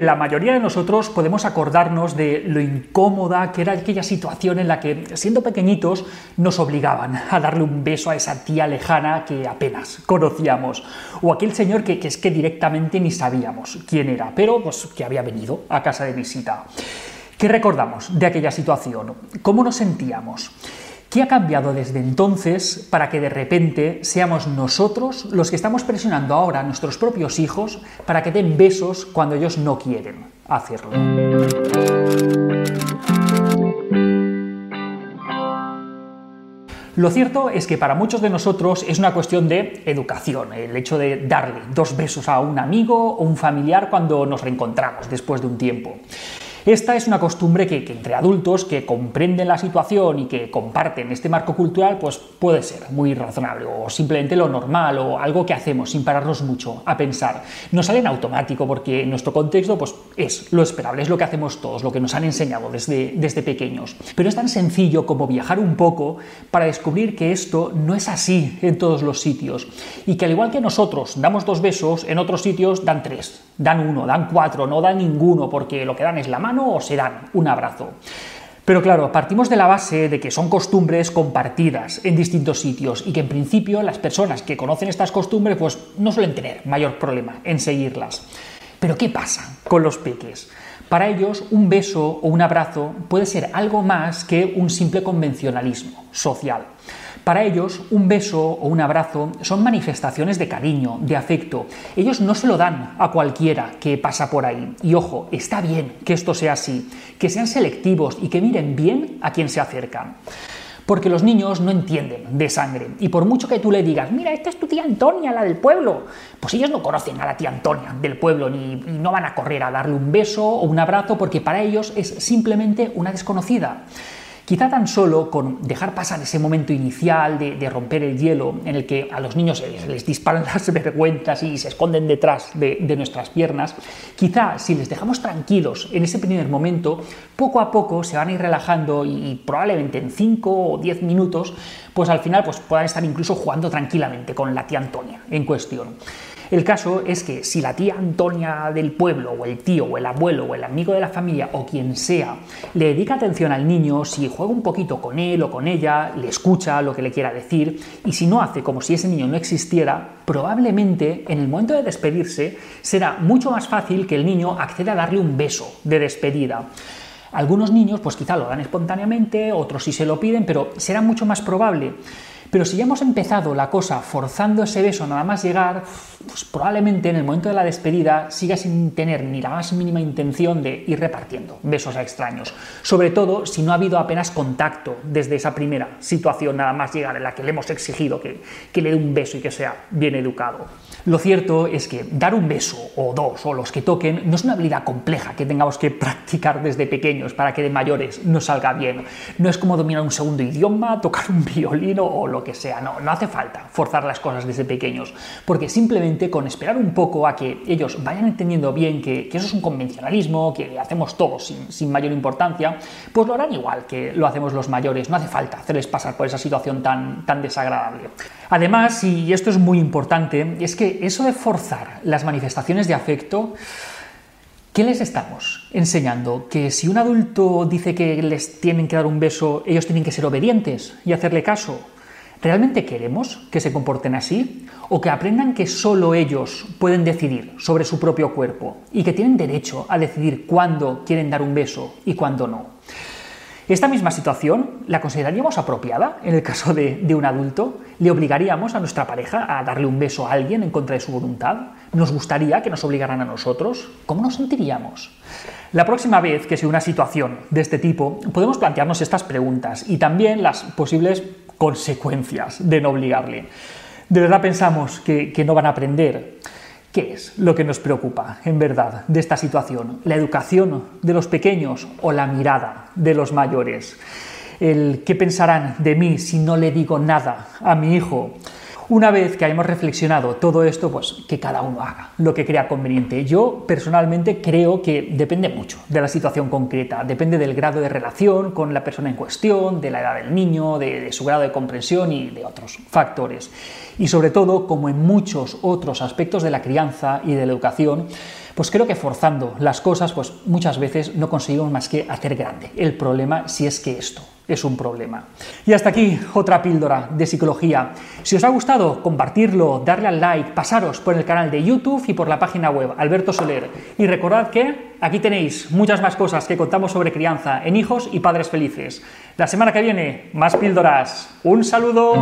La mayoría de nosotros podemos acordarnos de lo incómoda que era aquella situación en la que, siendo pequeñitos, nos obligaban a darle un beso a esa tía lejana que apenas conocíamos, o aquel señor que, es que directamente ni sabíamos quién era, pero pues que había venido a casa de visita. ¿Qué recordamos de aquella situación? ¿Cómo nos sentíamos? ¿Qué ha cambiado desde entonces para que de repente seamos nosotros los que estamos presionando ahora a nuestros propios hijos para que den besos cuando ellos no quieren hacerlo? Lo cierto es que para muchos de nosotros es una cuestión de educación, el hecho de darle dos besos a un amigo o un familiar cuando nos reencontramos después de un tiempo. Esta es una costumbre que, entre adultos que comprenden la situación y que comparten este marco cultural, pues puede ser muy razonable o simplemente lo normal o algo que hacemos sin pararnos mucho a pensar. Nos sale en automático porque en nuestro contexto pues es lo esperable, es lo que hacemos todos, lo que nos han enseñado desde, desde pequeños. Pero es tan sencillo como viajar un poco para descubrir que esto no es así en todos los sitios y que al igual que nosotros damos dos besos, en otros sitios dan tres, dan uno, dan cuatro, no dan ninguno porque lo que dan es la mano o se dan un abrazo. Pero claro, partimos de la base de que son costumbres compartidas en distintos sitios y que en principio las personas que conocen estas costumbres pues no suelen tener mayor problema en seguirlas. Pero ¿qué pasa con los peques? Para ellos un beso o un abrazo puede ser algo más que un simple convencionalismo social. Para ellos, un beso o un abrazo son manifestaciones de cariño, de afecto. Ellos no se lo dan a cualquiera que pasa por ahí. Y ojo, está bien que esto sea así, que sean selectivos y que miren bien a quien se acercan. Porque los niños no entienden de sangre. Y por mucho que tú le digas, mira, esta es tu tía Antonia, la del pueblo, pues ellos no conocen a la tía Antonia del pueblo ni, y no van a correr a darle un beso o un abrazo porque para ellos es simplemente una desconocida. Quizá tan solo con dejar pasar ese momento inicial de, romper el hielo en el que a los niños les, disparan las vergüenzas y se esconden detrás de, nuestras piernas, quizá si les dejamos tranquilos en ese primer momento, poco a poco se van a ir relajando y, probablemente en 5 o 10 minutos, pues al final pues puedan estar incluso jugando tranquilamente con la tía Antonia en cuestión. El caso es que si la tía Antonia del pueblo, o el tío, o el abuelo, o el amigo de la familia, o quien sea, le dedica atención al niño, si juega un poquito con él o con ella, le escucha lo que le quiera decir, y si no hace como si ese niño no existiera, probablemente en el momento de despedirse será mucho más fácil que el niño acceda a darle un beso de despedida. Algunos niños pues quizá lo dan espontáneamente, otros sí se lo piden, pero será mucho más probable. Pero si ya hemos empezado la cosa forzando ese beso nada más llegar, pues probablemente en el momento de la despedida siga sin tener ni la más mínima intención de ir repartiendo besos a extraños. Sobre todo si no ha habido apenas contacto desde esa primera situación nada más llegar en la que le hemos exigido que, que le dé un beso y que sea bien educado. Lo cierto es que dar un beso o dos o los que toquen no es una habilidad compleja que tengamos que practicar desde pequeños para que de mayores nos salga bien. No es como dominar un segundo idioma, tocar un violino o lo que sea. No, hace falta forzar las cosas desde pequeños, porque simplemente con esperar un poco a que ellos vayan entendiendo bien que, eso es un convencionalismo, que hacemos todos sin, sin, mayor importancia, pues lo harán igual que lo hacemos los mayores. No hace falta hacerles pasar por esa situación tan, tan desagradable. Además, y esto es muy importante, es que eso de forzar las manifestaciones de afecto, ¿qué les estamos enseñando? Que si un adulto dice que les tienen que dar un beso, ellos tienen que ser obedientes y hacerle caso. ¿Realmente queremos que se comporten así? ¿O que aprendan que solo ellos pueden decidir sobre su propio cuerpo y que tienen derecho a decidir cuándo quieren dar un beso y cuándo no? Esta misma situación la consideraríamos apropiada en el caso de, un adulto. ¿Le obligaríamos a nuestra pareja a darle un beso a alguien en contra de su voluntad? ¿Nos gustaría que nos obligaran a nosotros? ¿Cómo nos sentiríamos? La próxima vez que sea una situación de este tipo, podemos plantearnos estas preguntas y también las posibles consecuencias de no obligarle. ¿De verdad pensamos que, que no van a aprender? ¿Qué es lo que nos preocupa, en verdad, de esta situación? ¿La educación de los pequeños o la mirada de los mayores? ¿El qué pensarán de mí si no le digo nada a mi hijo? Una vez que hayamos reflexionado todo esto, pues que cada uno haga lo que crea conveniente. Yo personalmente creo que depende mucho de la situación concreta, depende del grado de relación con la persona en cuestión, de la edad del niño, de, su grado de comprensión y de otros factores. Y sobre todo, como en muchos otros aspectos de la crianza y de la educación, pues creo que forzando las cosas, pues muchas veces no conseguimos más que hacer grande el problema si es que esto es un problema. Y hasta aquí otra píldora de psicología. Si os ha gustado, compartirlo, darle al like, pasaros por el canal de YouTube y por la página web Alberto Soler. Y recordad que aquí tenéis muchas más cosas que contamos sobre crianza en hijos y padres felices. La semana que viene, más píldoras. Un saludo.